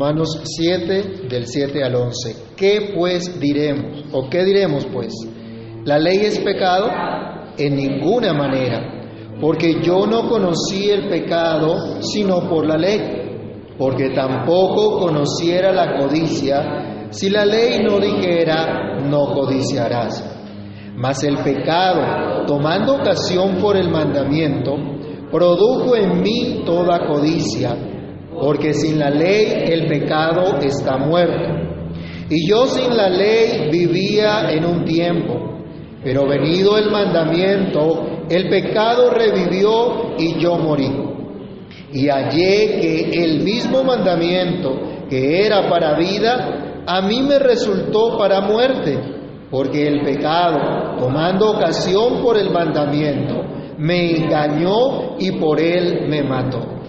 Romanos 7 del 7 al 11. ¿Qué pues diremos? ¿O qué diremos pues? ¿La ley es pecado? En ninguna manera, porque yo no conocí el pecado sino por la ley, porque tampoco conociera la codicia si la ley no dijera no codiciarás. Mas el pecado, tomando ocasión por el mandamiento, produjo en mí toda codicia, porque sin la ley el pecado está muerto. Y yo sin la ley vivía en un tiempo, pero venido el mandamiento, el pecado revivió y yo morí. Y hallé que el mismo mandamiento que era para vida, a mí me resultó para muerte, porque el pecado, tomando ocasión por el mandamiento, me engañó y por él me mató.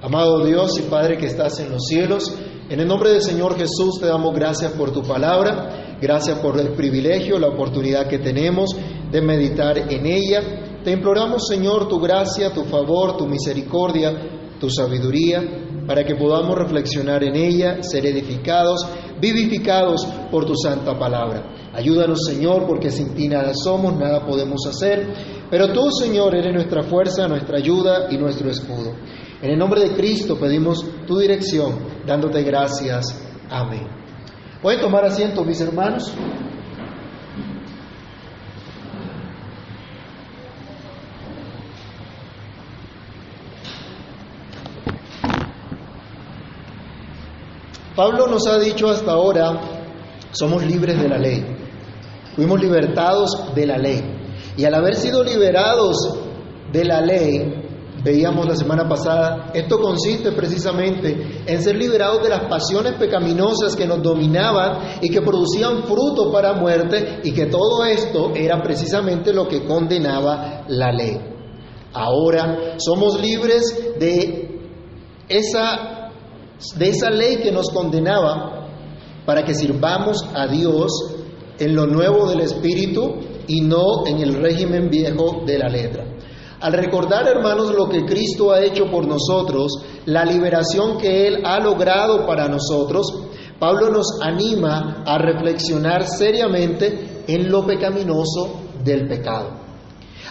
Amado Dios y Padre que estás en los cielos, en el nombre del Señor Jesús te damos gracias por tu palabra, gracias por el privilegio, la oportunidad que tenemos de meditar en ella. Te imploramos, Señor, tu gracia, tu favor, tu misericordia, tu sabiduría, para que podamos reflexionar en ella, ser edificados, vivificados por tu santa palabra. Ayúdanos, Señor, porque sin ti nada somos, nada podemos hacer, pero tú, Señor, eres nuestra fuerza, nuestra ayuda y nuestro escudo. En el nombre de Cristo pedimos tu dirección, dándote gracias. Amén. ¿Pueden tomar asiento, mis hermanos? Pablo nos ha dicho hasta ahora, somos libres de la ley, fuimos libertados de la ley. Y al haber sido liberados de la ley, veíamos la semana pasada, esto consiste precisamente en ser liberados de las pasiones pecaminosas que nos dominaban y que producían fruto para muerte y que todo esto era precisamente lo que condenaba la ley. Ahora somos libres de esa de esa ley que nos condenaba para que sirvamos a Dios en lo nuevo del Espíritu y no en el régimen viejo de la letra. Al recordar, hermanos, lo que Cristo ha hecho por nosotros, la liberación que Él ha logrado para nosotros, Pablo nos anima a reflexionar seriamente en lo pecaminoso del pecado,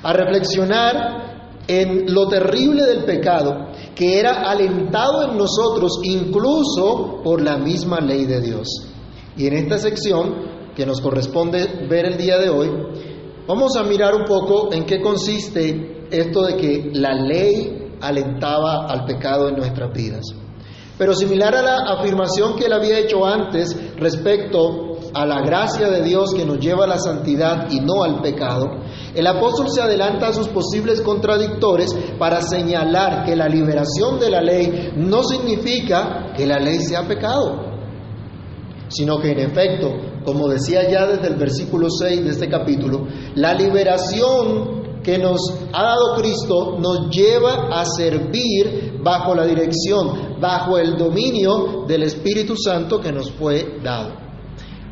a reflexionar en lo terrible del pecado que era alentado en nosotros incluso por la misma ley de Dios. Y en esta sección que nos corresponde ver el día de hoy, vamos a mirar un poco en qué consiste esto de que la ley alentaba al pecado en nuestras vidas. Pero similar a la afirmación que él había hecho antes respecto a la gracia de Dios que nos lleva a la santidad y no al pecado, el apóstol se adelanta a sus posibles contradictores para señalar que la liberación de la ley no significa que la ley sea pecado, sino que en efecto, como decía ya desde el versículo 6 de este capítulo, la liberación que nos ha dado Cristo nos lleva a servir bajo la dirección, bajo el dominio del Espíritu Santo que nos fue dado.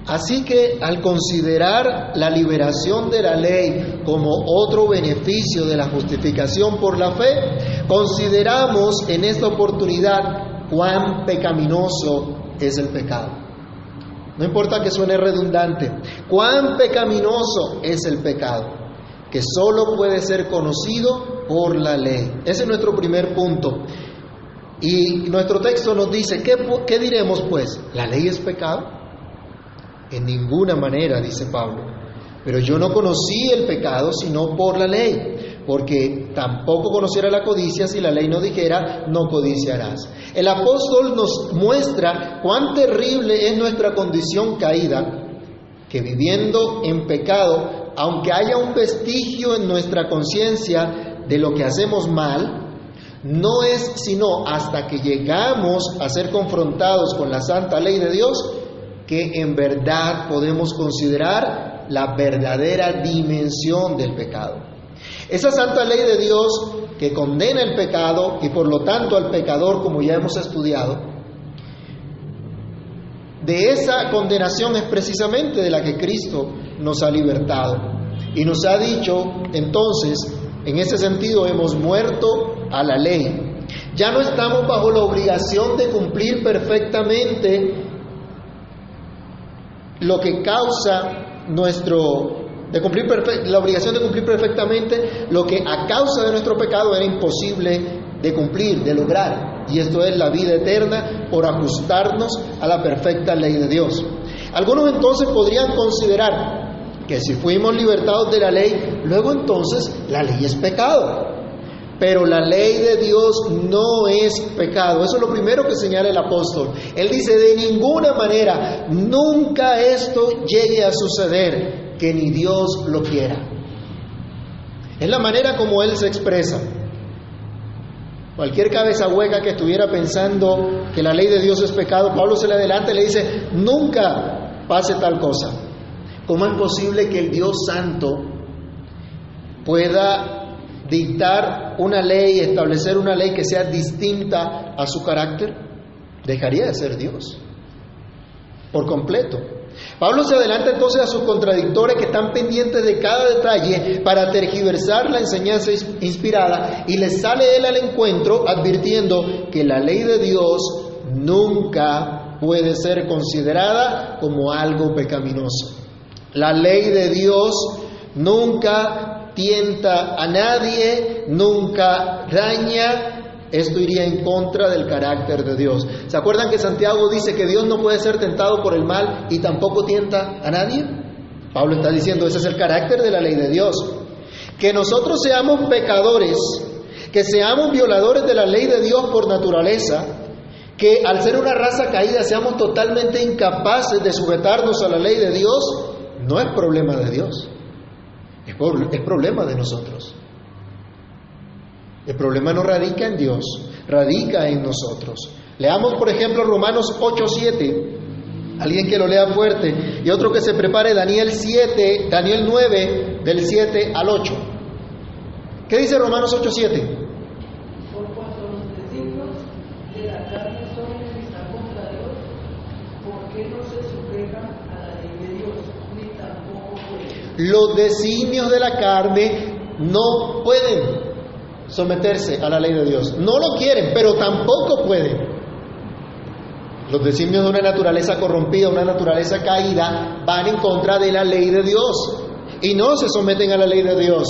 Así que al considerar la liberación de la ley como otro beneficio de la justificación por la fe, consideramos en esta oportunidad cuán pecaminoso es el pecado. No importa que suene redundante, cuán pecaminoso es el pecado, que solo puede ser conocido por la ley. Ese es nuestro primer punto. Y nuestro texto nos dice, ¿qué, qué diremos pues? ¿La ley es pecado? En ninguna manera, dice Pablo. Pero yo no conocí el pecado sino por la ley, porque tampoco conociera la codicia si la ley no dijera, no codiciarás. El apóstol nos muestra cuán terrible es nuestra condición caída, que viviendo en pecado, aunque haya un vestigio en nuestra conciencia de lo que hacemos mal, no es sino hasta que llegamos a ser confrontados con la santa ley de Dios que en verdad podemos considerar la verdadera dimensión del pecado. Esa santa ley de Dios que condena el pecado y por lo tanto al pecador, como ya hemos estudiado, de esa condenación es precisamente de la que Cristo nos ha libertado. Y nos ha dicho, entonces, en ese sentido hemos muerto a la ley. Ya no estamos bajo la obligación de cumplir perfectamente lo que causa nuestro de cumplir la obligación de cumplir perfectamente lo que a causa de nuestro pecado era imposible de cumplir, de lograr, y esto es la vida eterna por ajustarnos a la perfecta ley de Dios. Algunos entonces podrían considerar que si fuimos libertados de la ley, luego entonces la ley es pecado. Pero la ley de Dios no es pecado. Eso es lo primero que señala el apóstol. Él dice, de ninguna manera, nunca esto llegue a suceder, que ni Dios lo quiera. Es la manera como él se expresa. Cualquier cabeza hueca que estuviera pensando que la ley de Dios es pecado, Pablo se le adelanta y le dice, nunca pase tal cosa. ¿Cómo es posible que el Dios Santo pueda dictar una ley, establecer una ley que sea distinta a su carácter? Dejaría de ser Dios por completo. Pablo se adelanta entonces a sus contradictores que están pendientes de cada detalle para tergiversar la enseñanza inspirada y les sale él al encuentro advirtiendo que la ley de Dios nunca puede ser considerada como algo pecaminoso. La ley de Dios nunca tienta a nadie, nunca daña, esto iría en contra del carácter de Dios. ¿Se acuerdan que Santiago dice que Dios no puede ser tentado por el mal y tampoco tienta a nadie? Pablo está diciendo, ese es el carácter de la ley de Dios. Que nosotros seamos pecadores, que seamos violadores de la ley de Dios por naturaleza, que al ser una raza caída seamos totalmente incapaces de sujetarnos a la ley de Dios, no es problema de Dios, es, problema de nosotros. El problema no radica en Dios, radica en nosotros. Leamos, por ejemplo, Romanos 8:7. Alguien que lo lea fuerte. Y otro que se prepare Daniel 7, Daniel 9, del 7 al 8. ¿Qué dice Romanos 8:7? Los designios de la carne no pueden someterse a la ley de Dios. No lo quieren, pero tampoco pueden. Los designios de una naturaleza corrompida, una naturaleza caída, van en contra de la ley de Dios y no se someten a la ley de Dios.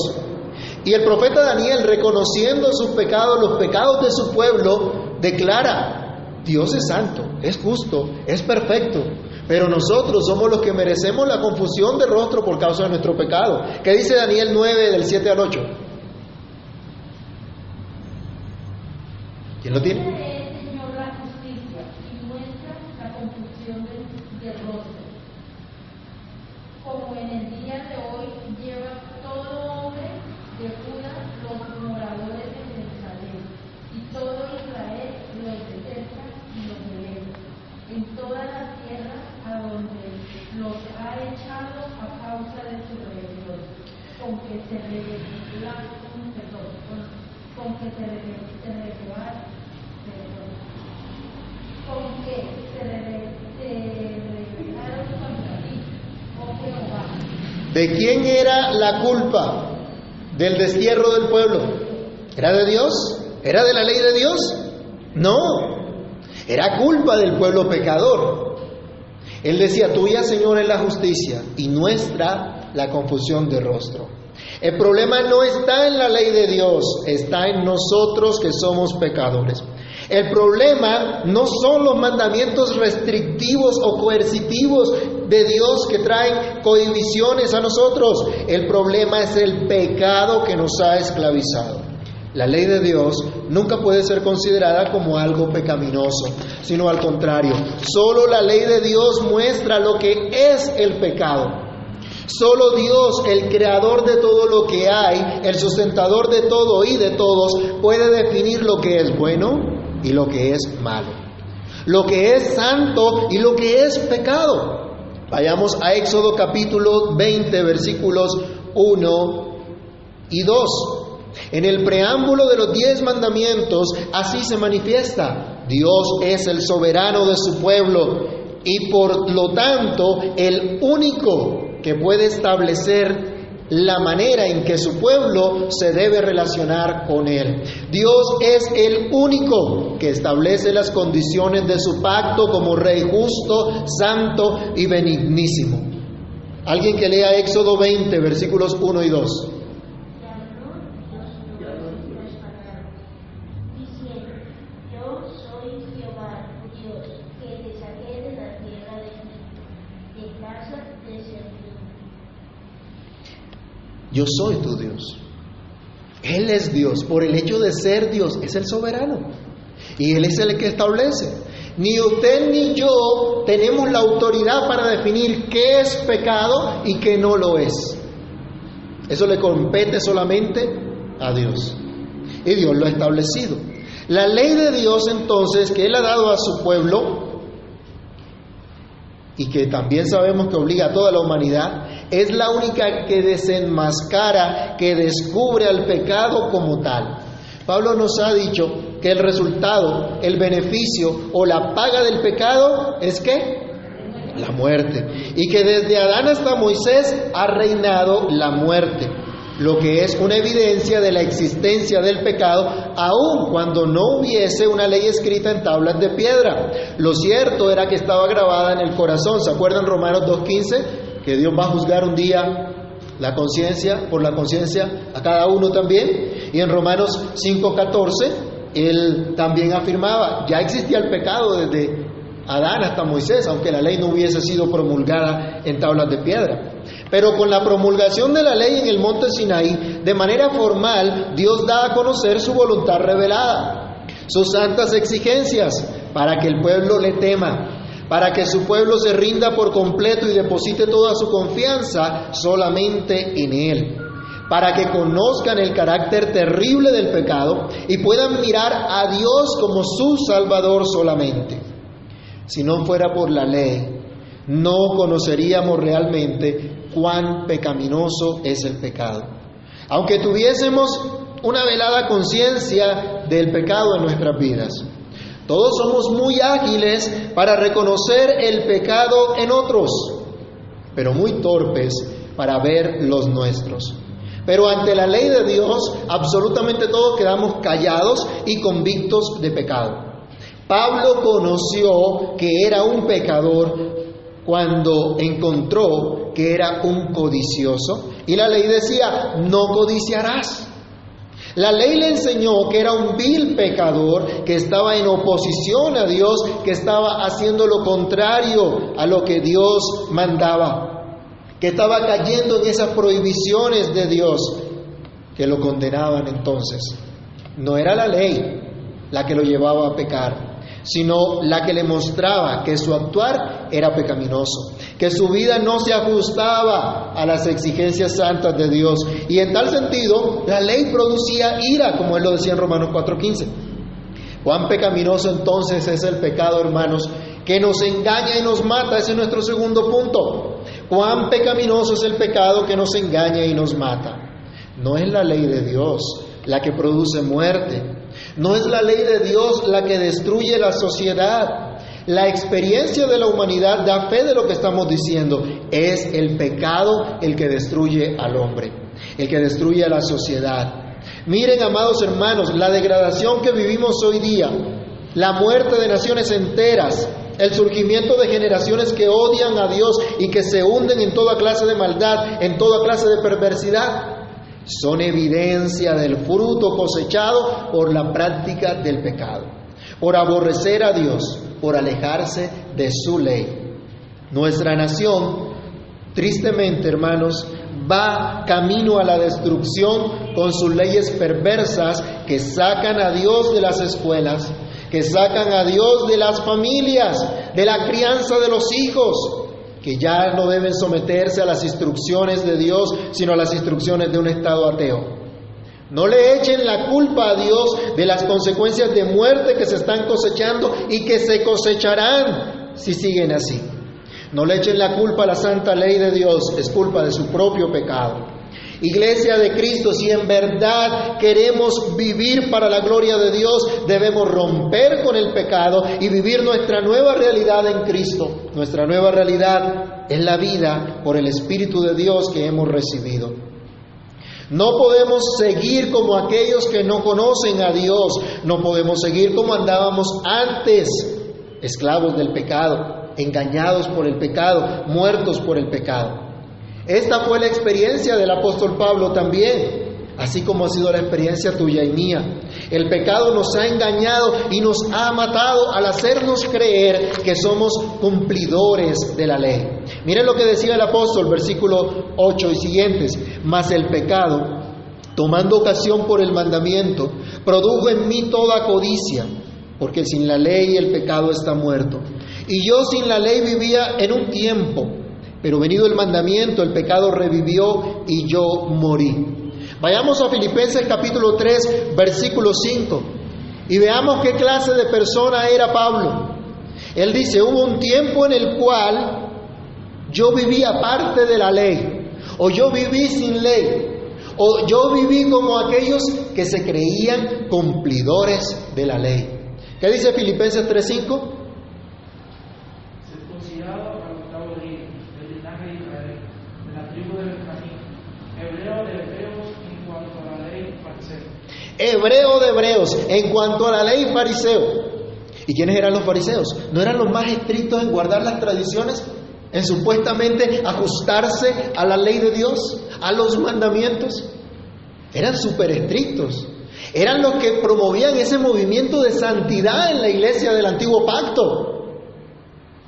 Y el profeta Daniel, reconociendo sus pecados, los pecados de su pueblo, declara, Dios es santo, es justo, es perfecto, pero nosotros somos los que merecemos la confusión de rostro por causa de nuestro pecado. ¿Qué dice Daniel 9 del 7 al 8? ¿Quién lo tiene? Como en el día de hoy lleva todo hombre de Judá los moradores de Jerusalén y todo Israel los detesta y los ve en toda la tierra a donde los ha echado a causa de su rebelión, con que se rebelaron, perdón, con que se rebelaron ¿De quién era la culpa del destierro del pueblo? ¿Era de Dios? ¿Era de la ley de Dios? No, era culpa del pueblo pecador. Él decía, tuya Señor es la justicia y nuestra la confusión de rostro. El problema no está en la ley de Dios, está en nosotros que somos pecadores. El problema no son los mandamientos restrictivos o coercitivos de Dios que traen cohibiciones a nosotros. El problema es el pecado que nos ha esclavizado. La ley de Dios nunca puede ser considerada como algo pecaminoso, sino al contrario. Solo la ley de Dios muestra lo que es el pecado. Solo Dios, el creador de todo lo que hay, el sustentador de todo y de todos, puede definir lo que es bueno y lo que es malo, lo que es santo y lo que es pecado. Vayamos a Éxodo capítulo 20, versículos 1 y 2. En el preámbulo de los diez mandamientos así se manifiesta. Dios es el soberano de su pueblo y por lo tanto el único que puede establecer la manera en que su pueblo se debe relacionar con Él. Dios es el único que establece las condiciones de su pacto como Rey justo, santo y benignísimo. Alguien que lea Éxodo 20, versículos 1 y 2. Yo soy tu Dios. Él es Dios. Por el hecho de ser Dios, es el soberano. Y Él es el que establece. Ni usted ni yo tenemos la autoridad para definir qué es pecado y qué no lo es. Eso le compete solamente a Dios. Y Dios lo ha establecido. La ley de Dios entonces que Él ha dado a su pueblo y que también sabemos que obliga a toda la humanidad, es la única que desenmascara, que descubre al pecado como tal. Pablo nos ha dicho que el resultado, el beneficio o la paga del pecado es que la muerte. Y que desde Adán hasta Moisés ha reinado la muerte lo que es una evidencia de la existencia del pecado, aun cuando no hubiese una ley escrita en tablas de piedra. Lo cierto era que estaba grabada en el corazón. ¿Se acuerdan Romanos 2.15? Que Dios va a juzgar un día la conciencia, por la conciencia, a cada uno también. Y en Romanos 5.14, él también afirmaba, ya existía el pecado desde Adán hasta Moisés, aunque la ley no hubiese sido promulgada en tablas de piedra. Pero con la promulgación de la ley en el monte Sinaí, de manera formal, Dios da a conocer su voluntad revelada, sus santas exigencias, para que el pueblo le tema, para que su pueblo se rinda por completo y deposite toda su confianza solamente en Él, para que conozcan el carácter terrible del pecado y puedan mirar a Dios como su Salvador solamente. Si no fuera por la ley, no conoceríamos realmente cuán pecaminoso es el pecado. Aunque tuviésemos una velada conciencia del pecado en nuestras vidas, todos somos muy ágiles para reconocer el pecado en otros, pero muy torpes para ver los nuestros. Pero ante la ley de Dios, absolutamente todos quedamos callados y convictos de pecado. Pablo conoció que era un pecador cuando encontró que era un codicioso y la ley decía, no codiciarás. La ley le enseñó que era un vil pecador, que estaba en oposición a Dios, que estaba haciendo lo contrario a lo que Dios mandaba, que estaba cayendo en esas prohibiciones de Dios que lo condenaban entonces. No era la ley la que lo llevaba a pecar, sino la que le mostraba que su actuar era pecaminoso, que su vida no se ajustaba a las exigencias santas de Dios. Y en tal sentido, la ley producía ira, como él lo decía en Romanos 4:15. Cuán pecaminoso entonces es el pecado, hermanos, que nos engaña y nos mata. Ese es nuestro segundo punto. Cuán pecaminoso es el pecado que nos engaña y nos mata. No es la ley de Dios la que produce muerte, no es la ley de Dios la que destruye la sociedad. La experiencia de la humanidad da fe de lo que estamos diciendo. Es el pecado el que destruye al hombre, el que destruye a la sociedad. Miren, amados hermanos, la degradación que vivimos hoy día, la muerte de naciones enteras, el surgimiento de generaciones que odian a Dios y que se hunden en toda clase de maldad, en toda clase de perversidad, son evidencia del fruto cosechado por la práctica del pecado, por aborrecer a Dios, por alejarse de su ley. Nuestra nación, tristemente hermanos, va camino a la destrucción con sus leyes perversas que sacan a Dios de las escuelas, que sacan a Dios de las familias, de la crianza de los hijos, que ya no deben someterse a las instrucciones de Dios, sino a las instrucciones de un Estado ateo. No le echen la culpa a Dios de las consecuencias de muerte que se están cosechando y que se cosecharán si siguen así. No le echen la culpa a la santa ley de Dios, es culpa de su propio pecado. Iglesia de Cristo, si en verdad queremos vivir para la gloria de Dios, debemos romper con el pecado y vivir nuestra nueva realidad en Cristo. Nuestra nueva realidad es la vida por el Espíritu de Dios que hemos recibido. No podemos seguir como aquellos que no conocen a Dios. No podemos seguir como andábamos antes, esclavos del pecado, engañados por el pecado, muertos por el pecado. Esta fue la experiencia del apóstol Pablo también así como ha sido la experiencia tuya y mía. El pecado nos ha engañado y nos ha matado al hacernos creer que somos cumplidores de la ley. Miren lo que decía el apóstol, versículo 8 y siguientes, mas el pecado, tomando ocasión por el mandamiento, produjo en mí toda codicia, porque sin la ley el pecado está muerto. Y yo sin la ley vivía en un tiempo, pero venido el mandamiento, el pecado revivió y yo morí. Vayamos a Filipenses capítulo 3, versículo 5, y veamos qué clase de persona era Pablo. Él dice, hubo un tiempo en el cual yo vivía parte de la ley, o yo viví sin ley, o yo viví como aquellos que se creían cumplidores de la ley. ¿Qué dice Filipenses 3:5? Hebreo de hebreos, en cuanto a la ley fariseo. ¿Y quiénes eran los fariseos? ¿No eran los más estrictos en guardar las tradiciones? En supuestamente ajustarse a la ley de Dios, a los mandamientos. Eran súper estrictos. Eran los que promovían ese movimiento de santidad en la iglesia del antiguo pacto.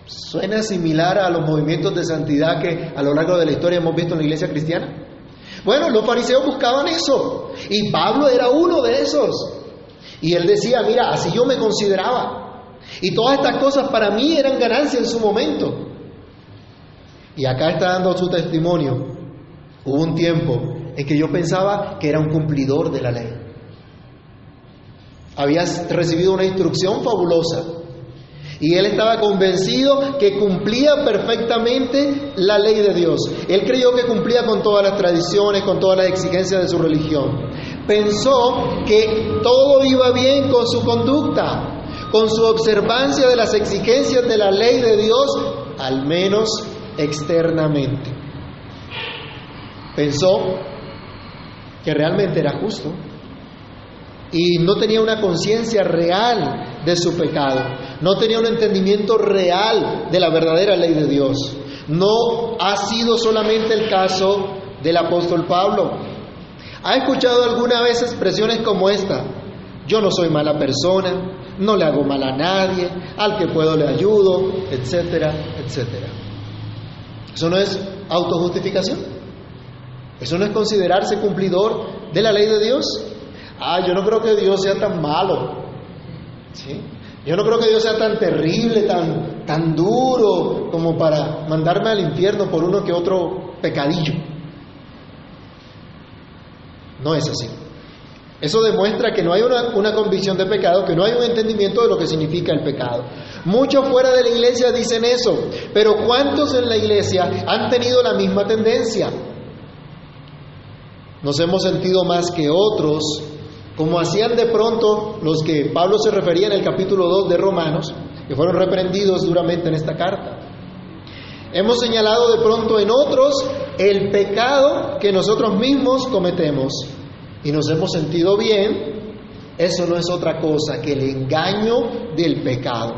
Suena similar a los movimientos de santidad que a lo largo de la historia hemos visto en la iglesia cristiana. Bueno, los fariseos buscaban eso y Pablo era uno de esos. Y él decía, mira, así yo me consideraba. Y todas estas cosas para mí eran ganancia en su momento. Y acá está dando su testimonio. Hubo un tiempo en que yo pensaba que era un cumplidor de la ley. Habías recibido una instrucción fabulosa y él estaba convencido que cumplía perfectamente la ley de Dios. Él creyó que cumplía con todas las tradiciones, con todas las exigencias de su religión. Pensó que todo iba bien con su conducta, con su observancia de las exigencias de la ley de Dios, al menos externamente. Pensó que realmente era justo y no tenía una conciencia real de su pecado, no tenía un entendimiento real de la verdadera ley de Dios. No ha sido solamente el caso del apóstol Pablo. ¿Ha escuchado alguna vez expresiones como esta? Yo no soy mala persona, no le hago mal a nadie, al que puedo le ayudo, etcétera, etcétera. ¿Eso no es autojustificación? ¿Eso no es considerarse cumplidor de la ley de Dios? Ah, yo no creo que Dios sea tan malo. ¿Sí? Yo no creo que Dios sea tan terrible, tan, tan duro como para mandarme al infierno por uno que otro pecadillo. No es así. Eso demuestra que no hay una, una, convicción de pecado, que no hay un entendimiento de lo que significa el pecado. Muchos fuera de la iglesia dicen eso, pero ¿cuántos en la iglesia han tenido la misma tendencia? Nos hemos sentido más que otros como hacían de pronto los que Pablo se refería en el capítulo 2 de Romanos, que fueron reprendidos duramente en esta carta. Hemos señalado de pronto en otros el pecado que nosotros mismos cometemos y nos hemos sentido bien. Eso no es otra cosa que el engaño del pecado.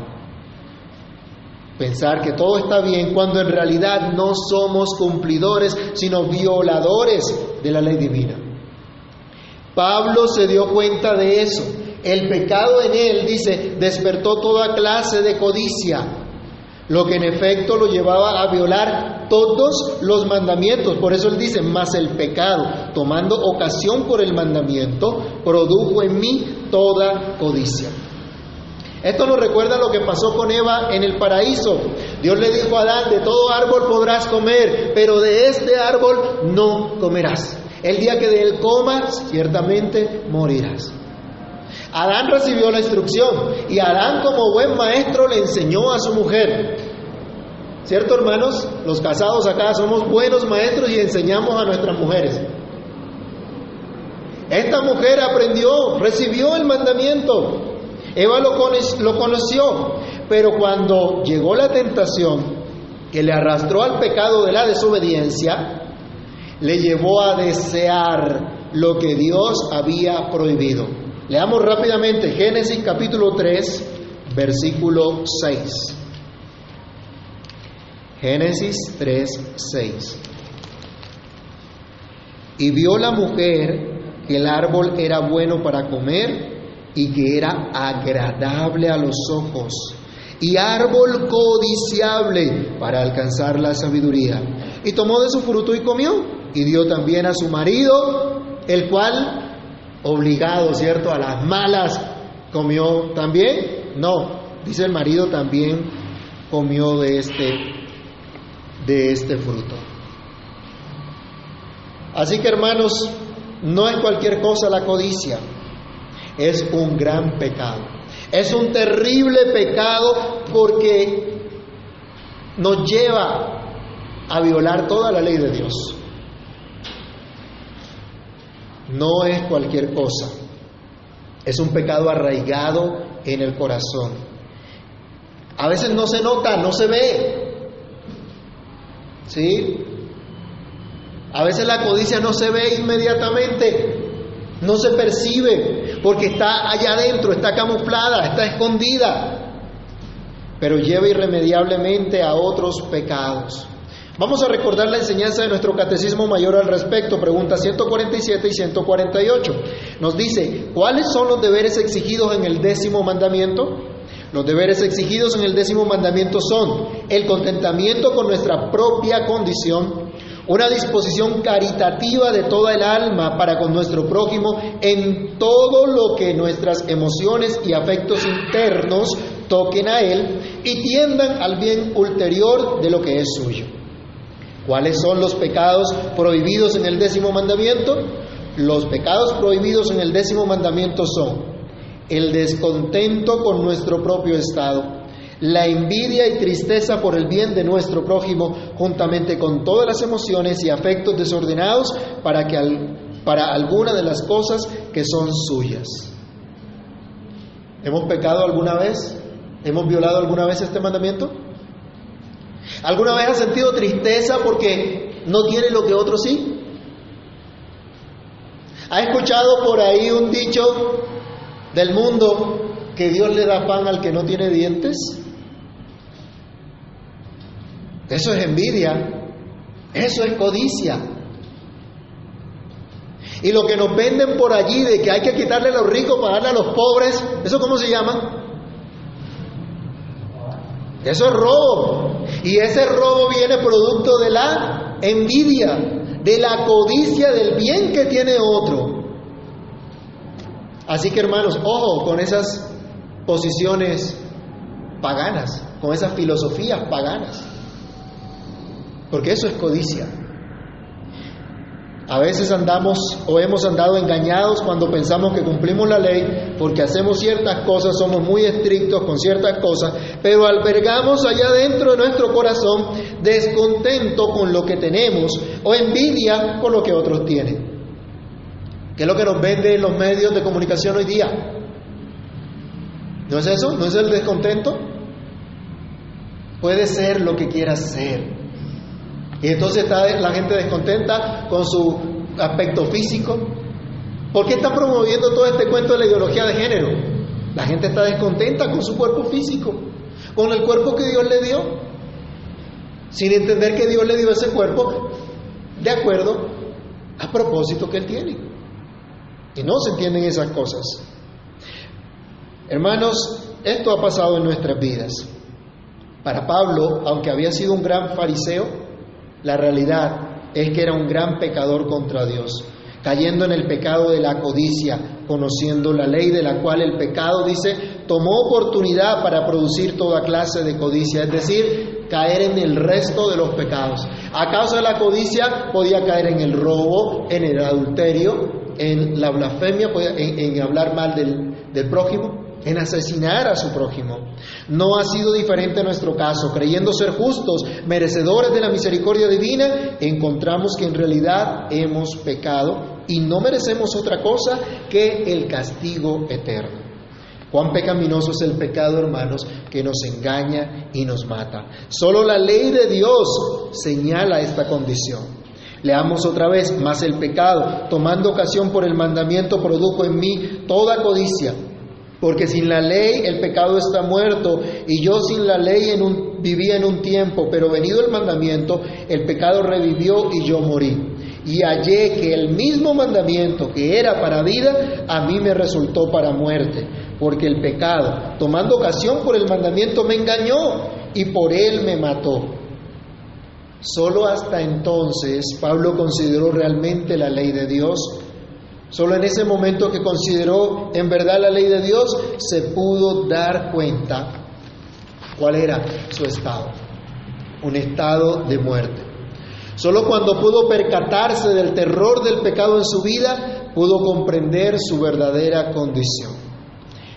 Pensar que todo está bien cuando en realidad no somos cumplidores, sino violadores de la ley divina. Pablo se dio cuenta de eso. El pecado en él, dice, despertó toda clase de codicia, lo que en efecto lo llevaba a violar todos los mandamientos. Por eso él dice, más el pecado, tomando ocasión por el mandamiento, produjo en mí toda codicia. Esto nos recuerda lo que pasó con Eva en el paraíso. Dios le dijo a Adán, de todo árbol podrás comer, pero de este árbol no comerás. El día que de él comas, ciertamente morirás. Adán recibió la instrucción y Adán como buen maestro le enseñó a su mujer. ¿Cierto, hermanos? Los casados acá somos buenos maestros y enseñamos a nuestras mujeres. Esta mujer aprendió, recibió el mandamiento. Eva lo, lo conoció, pero cuando llegó la tentación que le arrastró al pecado de la desobediencia, le llevó a desear lo que Dios había prohibido. Leamos rápidamente Génesis capítulo 3, versículo 6. Génesis 3, 6. Y vio la mujer que el árbol era bueno para comer y que era agradable a los ojos y árbol codiciable para alcanzar la sabiduría. Y tomó de su fruto y comió y dio también a su marido, el cual, obligado, ¿cierto?, a las malas, comió también. No, dice el marido también comió de este, de este fruto. Así que hermanos, no es cualquier cosa la codicia, es un gran pecado. Es un terrible pecado porque nos lleva a violar toda la ley de Dios. No es cualquier cosa. Es un pecado arraigado en el corazón. A veces no se nota, no se ve. ¿Sí? A veces la codicia no se ve inmediatamente, no se percibe, porque está allá adentro, está camuflada, está escondida, pero lleva irremediablemente a otros pecados. Vamos a recordar la enseñanza de nuestro catecismo mayor al respecto, preguntas 147 y 148. Nos dice, ¿cuáles son los deberes exigidos en el décimo mandamiento? Los deberes exigidos en el décimo mandamiento son el contentamiento con nuestra propia condición, una disposición caritativa de toda el alma para con nuestro prójimo en todo lo que nuestras emociones y afectos internos toquen a él y tiendan al bien ulterior de lo que es suyo. ¿Cuáles son los pecados prohibidos en el décimo mandamiento? Los pecados prohibidos en el décimo mandamiento son el descontento con nuestro propio estado, la envidia y tristeza por el bien de nuestro prójimo, juntamente con todas las emociones y afectos desordenados para, que para alguna de las cosas que son suyas. ¿Hemos pecado alguna vez? ¿Hemos violado alguna vez este mandamiento? ¿Alguna vez has sentido tristeza porque no tiene lo que otros sí? ¿Ha escuchado por ahí un dicho del mundo que Dios le da pan al que no tiene dientes? Eso es envidia. Eso es codicia. Y lo que nos venden por allí de que hay que quitarle a los ricos para darle a los pobres, ¿eso cómo se llama? Eso es robo. Y ese robo viene producto de la envidia, de la codicia del bien que tiene otro. Así que hermanos, ojo con esas posiciones paganas, con esas filosofías paganas porque eso es codicia. A veces andamos o hemos andado engañados cuando pensamos que cumplimos la ley porque hacemos ciertas cosas, somos muy estrictos con ciertas cosas, pero albergamos allá dentro de nuestro corazón descontento con lo que tenemos o envidia con lo que otros tienen. ¿Qué es lo que nos venden los medios de comunicación hoy día? ¿No es eso? ¿No es el descontento? Puede ser lo que quieras ser, y entonces está la gente descontenta con su aspecto físico. ¿Por qué está promoviendo todo este cuento de la ideología de género? La gente está descontenta con su cuerpo físico, con el cuerpo que Dios le dio, sin entender que Dios le dio ese cuerpo de acuerdo a propósito que Él tiene. Y no se entienden esas cosas. Hermanos, esto ha pasado en nuestras vidas. Para Pablo, aunque había sido un gran fariseo, la realidad es que era un gran pecador contra Dios, cayendo en el pecado de la codicia, conociendo la ley de la cual el pecado, dice, tomó oportunidad para producir toda clase de codicia, es decir, caer en el resto de los pecados. A causa de la codicia podía caer en el robo, en el adulterio, en la blasfemia, en, hablar mal del, del prójimo, en asesinar a su prójimo. No ha sido diferente nuestro caso. Creyendo ser justos, merecedores de la misericordia divina, encontramos que en realidad hemos pecado y no merecemos otra cosa que el castigo eterno. Cuán pecaminoso es el pecado, hermanos, que nos engaña y nos mata. Solo la ley de Dios señala esta condición. Leamos otra vez, más el pecado, tomando ocasión por el mandamiento, produjo en mí toda codicia. Porque sin la ley el pecado está muerto y yo sin la ley vivía en un tiempo, pero venido el mandamiento, el pecado revivió y yo morí. Y hallé que el mismo mandamiento que era para vida, a mí me resultó para muerte, porque el pecado, tomando ocasión por el mandamiento, me engañó y por él me mató. Solo hasta entonces Pablo consideró realmente la ley de Dios. Solo en ese momento que consideró en verdad la ley de Dios, se pudo dar cuenta cuál era su estado. Un estado de muerte. Solo cuando pudo percatarse del terror del pecado en su vida, pudo comprender su verdadera condición.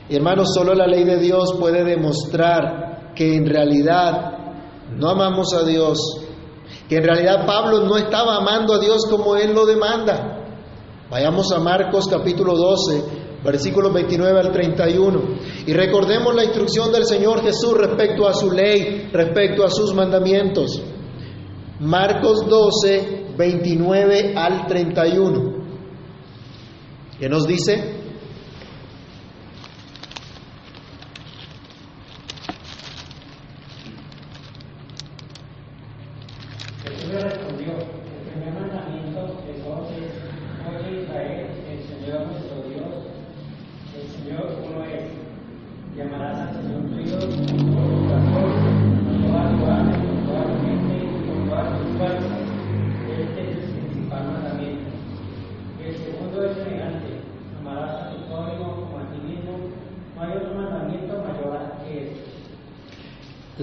hermanos, solo la ley de Dios puede demostrar que en realidad no amamos a Dios, que en realidad Pablo no estaba amando a Dios como él lo demanda. Vayamos a Marcos capítulo 12, versículos 29 al 31, y recordemos la instrucción del Señor Jesús respecto a su ley, respecto a sus mandamientos. Marcos 12, 29 al 31. ¿Qué nos dice?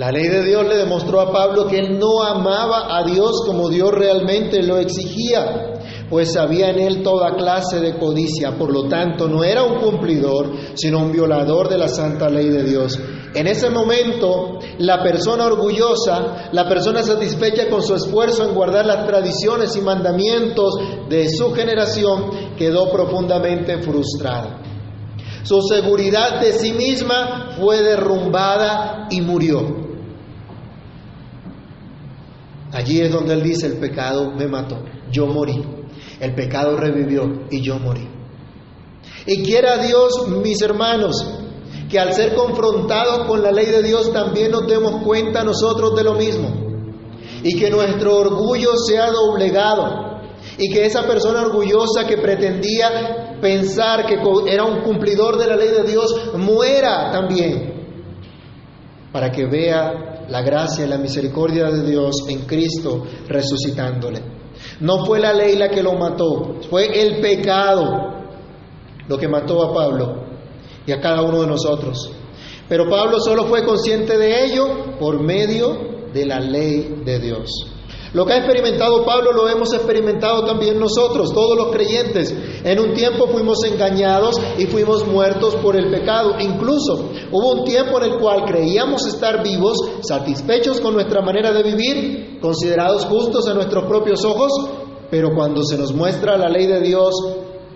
La ley de Dios le demostró a Pablo que él no amaba a Dios como Dios realmente lo exigía, pues había en él toda clase de codicia, por lo tanto no era un cumplidor, sino un violador de la santa ley de Dios. En ese momento, la persona orgullosa, la persona satisfecha con su esfuerzo en guardar las tradiciones y mandamientos de su generación, quedó profundamente frustrada. Su seguridad de sí misma fue derrumbada y murió. Allí es donde él dice, el pecado me mató, yo morí. El pecado revivió y yo morí. Y quiera Dios, mis hermanos, que al ser confrontados con la ley de Dios también nos demos cuenta nosotros de lo mismo. Y que nuestro orgullo sea doblegado. Y que esa persona orgullosa que pretendía pensar que era un cumplidor de la ley de Dios muera también. Para que vea la gracia y la misericordia de Dios en Cristo resucitándole. No fue la ley la que lo mató, fue el pecado lo que mató a Pablo y a cada uno de nosotros. Pero Pablo solo fue consciente de ello por medio de la ley de Dios. Lo que ha experimentado Pablo lo hemos experimentado también nosotros, todos los creyentes. En un tiempo fuimos engañados y fuimos muertos por el pecado. Incluso hubo un tiempo en el cual creíamos estar vivos, satisfechos con nuestra manera de vivir, considerados justos a nuestros propios ojos, pero cuando se nos muestra la ley de Dios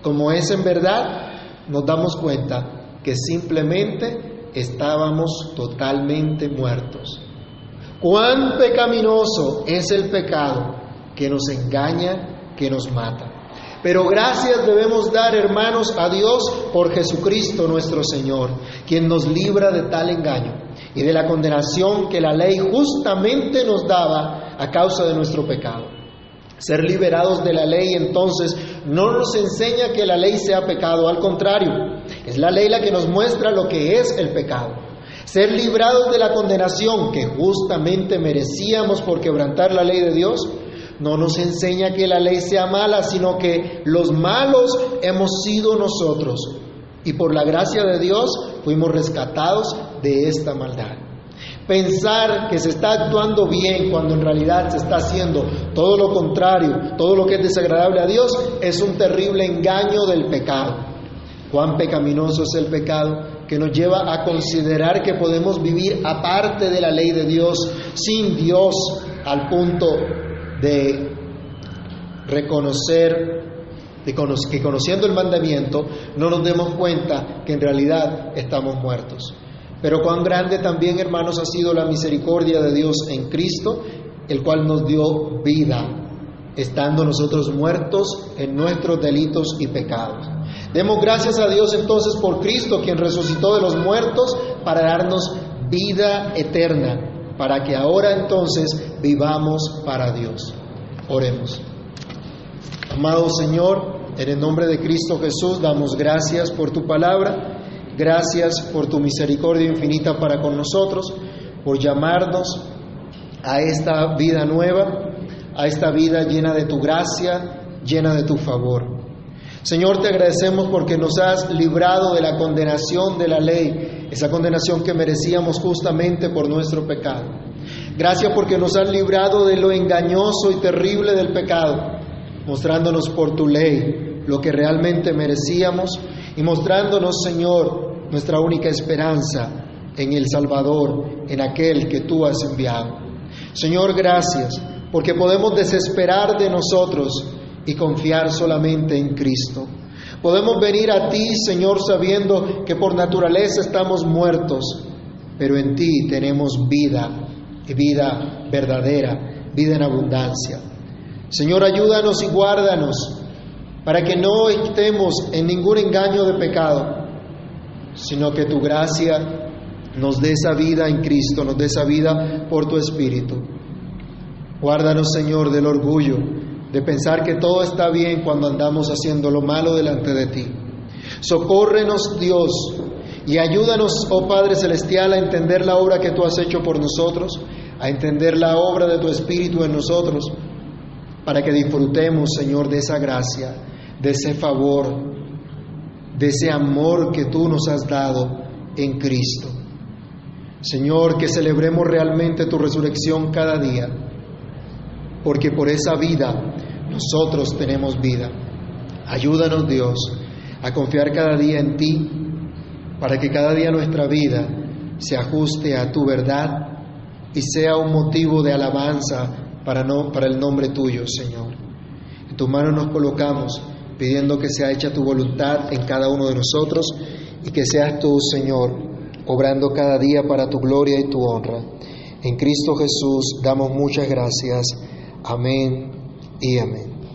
como es en verdad, nos damos cuenta que simplemente estábamos totalmente muertos. Cuán pecaminoso es el pecado que nos engaña, que nos mata. Pero gracias debemos dar, hermanos, a Dios por Jesucristo nuestro Señor, quien nos libra de tal engaño y de la condenación que la ley justamente nos daba a causa de nuestro pecado. Ser liberados de la ley entonces no nos enseña que la ley sea pecado, al contrario, es la ley la que nos muestra lo que es el pecado. Ser librados de la condenación que justamente merecíamos por quebrantar la ley de Dios, no nos enseña que la ley sea mala, sino que los malos hemos sido nosotros. Y por la gracia de Dios fuimos rescatados de esta maldad. Pensar que se está actuando bien cuando en realidad se está haciendo todo lo contrario, todo lo que es desagradable a Dios, es un terrible engaño del pecado. Cuán pecaminoso es el pecado que nos lleva a considerar que podemos vivir aparte de la ley de Dios, sin Dios, al punto de reconocer que conociendo el mandamiento no nos demos cuenta que en realidad estamos muertos. Pero cuán grande también, hermanos, ha sido la misericordia de Dios en Cristo, el cual nos dio vida estando nosotros muertos en nuestros delitos y pecados. Demos gracias a Dios entonces por Cristo, quien resucitó de los muertos para darnos vida eterna, para que ahora entonces vivamos para Dios. Oremos. Amado Señor, en el nombre de Cristo Jesús damos gracias por tu palabra, gracias por tu misericordia infinita para con nosotros, por llamarnos a esta vida nueva, a esta vida llena de tu gracia, llena de tu favor. Señor, te agradecemos porque nos has librado de la condenación de la ley, esa condenación que merecíamos justamente por nuestro pecado. Gracias porque nos has librado de lo engañoso y terrible del pecado, mostrándonos por tu ley lo que realmente merecíamos y mostrándonos, Señor, nuestra única esperanza en el Salvador, en aquel que tú has enviado. Señor, gracias porque podemos desesperar de nosotros y confiar solamente en Cristo. Podemos venir a ti, Señor, sabiendo que por naturaleza estamos muertos, pero en ti tenemos vida y vida verdadera, vida en abundancia. Señor, ayúdanos y guárdanos para que no estemos en ningún engaño de pecado, sino que tu gracia nos dé esa vida en Cristo, nos dé esa vida por tu Espíritu. Guárdanos, Señor, del orgullo, de pensar que todo está bien cuando andamos haciendo lo malo delante de ti. Socórrenos, Dios, y ayúdanos, oh Padre Celestial, a entender la obra que tú has hecho por nosotros, a entender la obra de tu Espíritu en nosotros, para que disfrutemos, Señor, de esa gracia, de ese favor, de ese amor que tú nos has dado en Cristo. Señor, que celebremos realmente tu resurrección cada día porque por esa vida nosotros tenemos vida. Ayúdanos Dios a confiar cada día en ti, para que cada día nuestra vida se ajuste a tu verdad y sea un motivo de alabanza para, el nombre tuyo, Señor. En tus manos nos colocamos pidiendo que sea hecha tu voluntad en cada uno de nosotros y que seas tú, Señor, obrando cada día para tu gloria y tu honra. En Cristo Jesús damos muchas gracias. Amén y amén.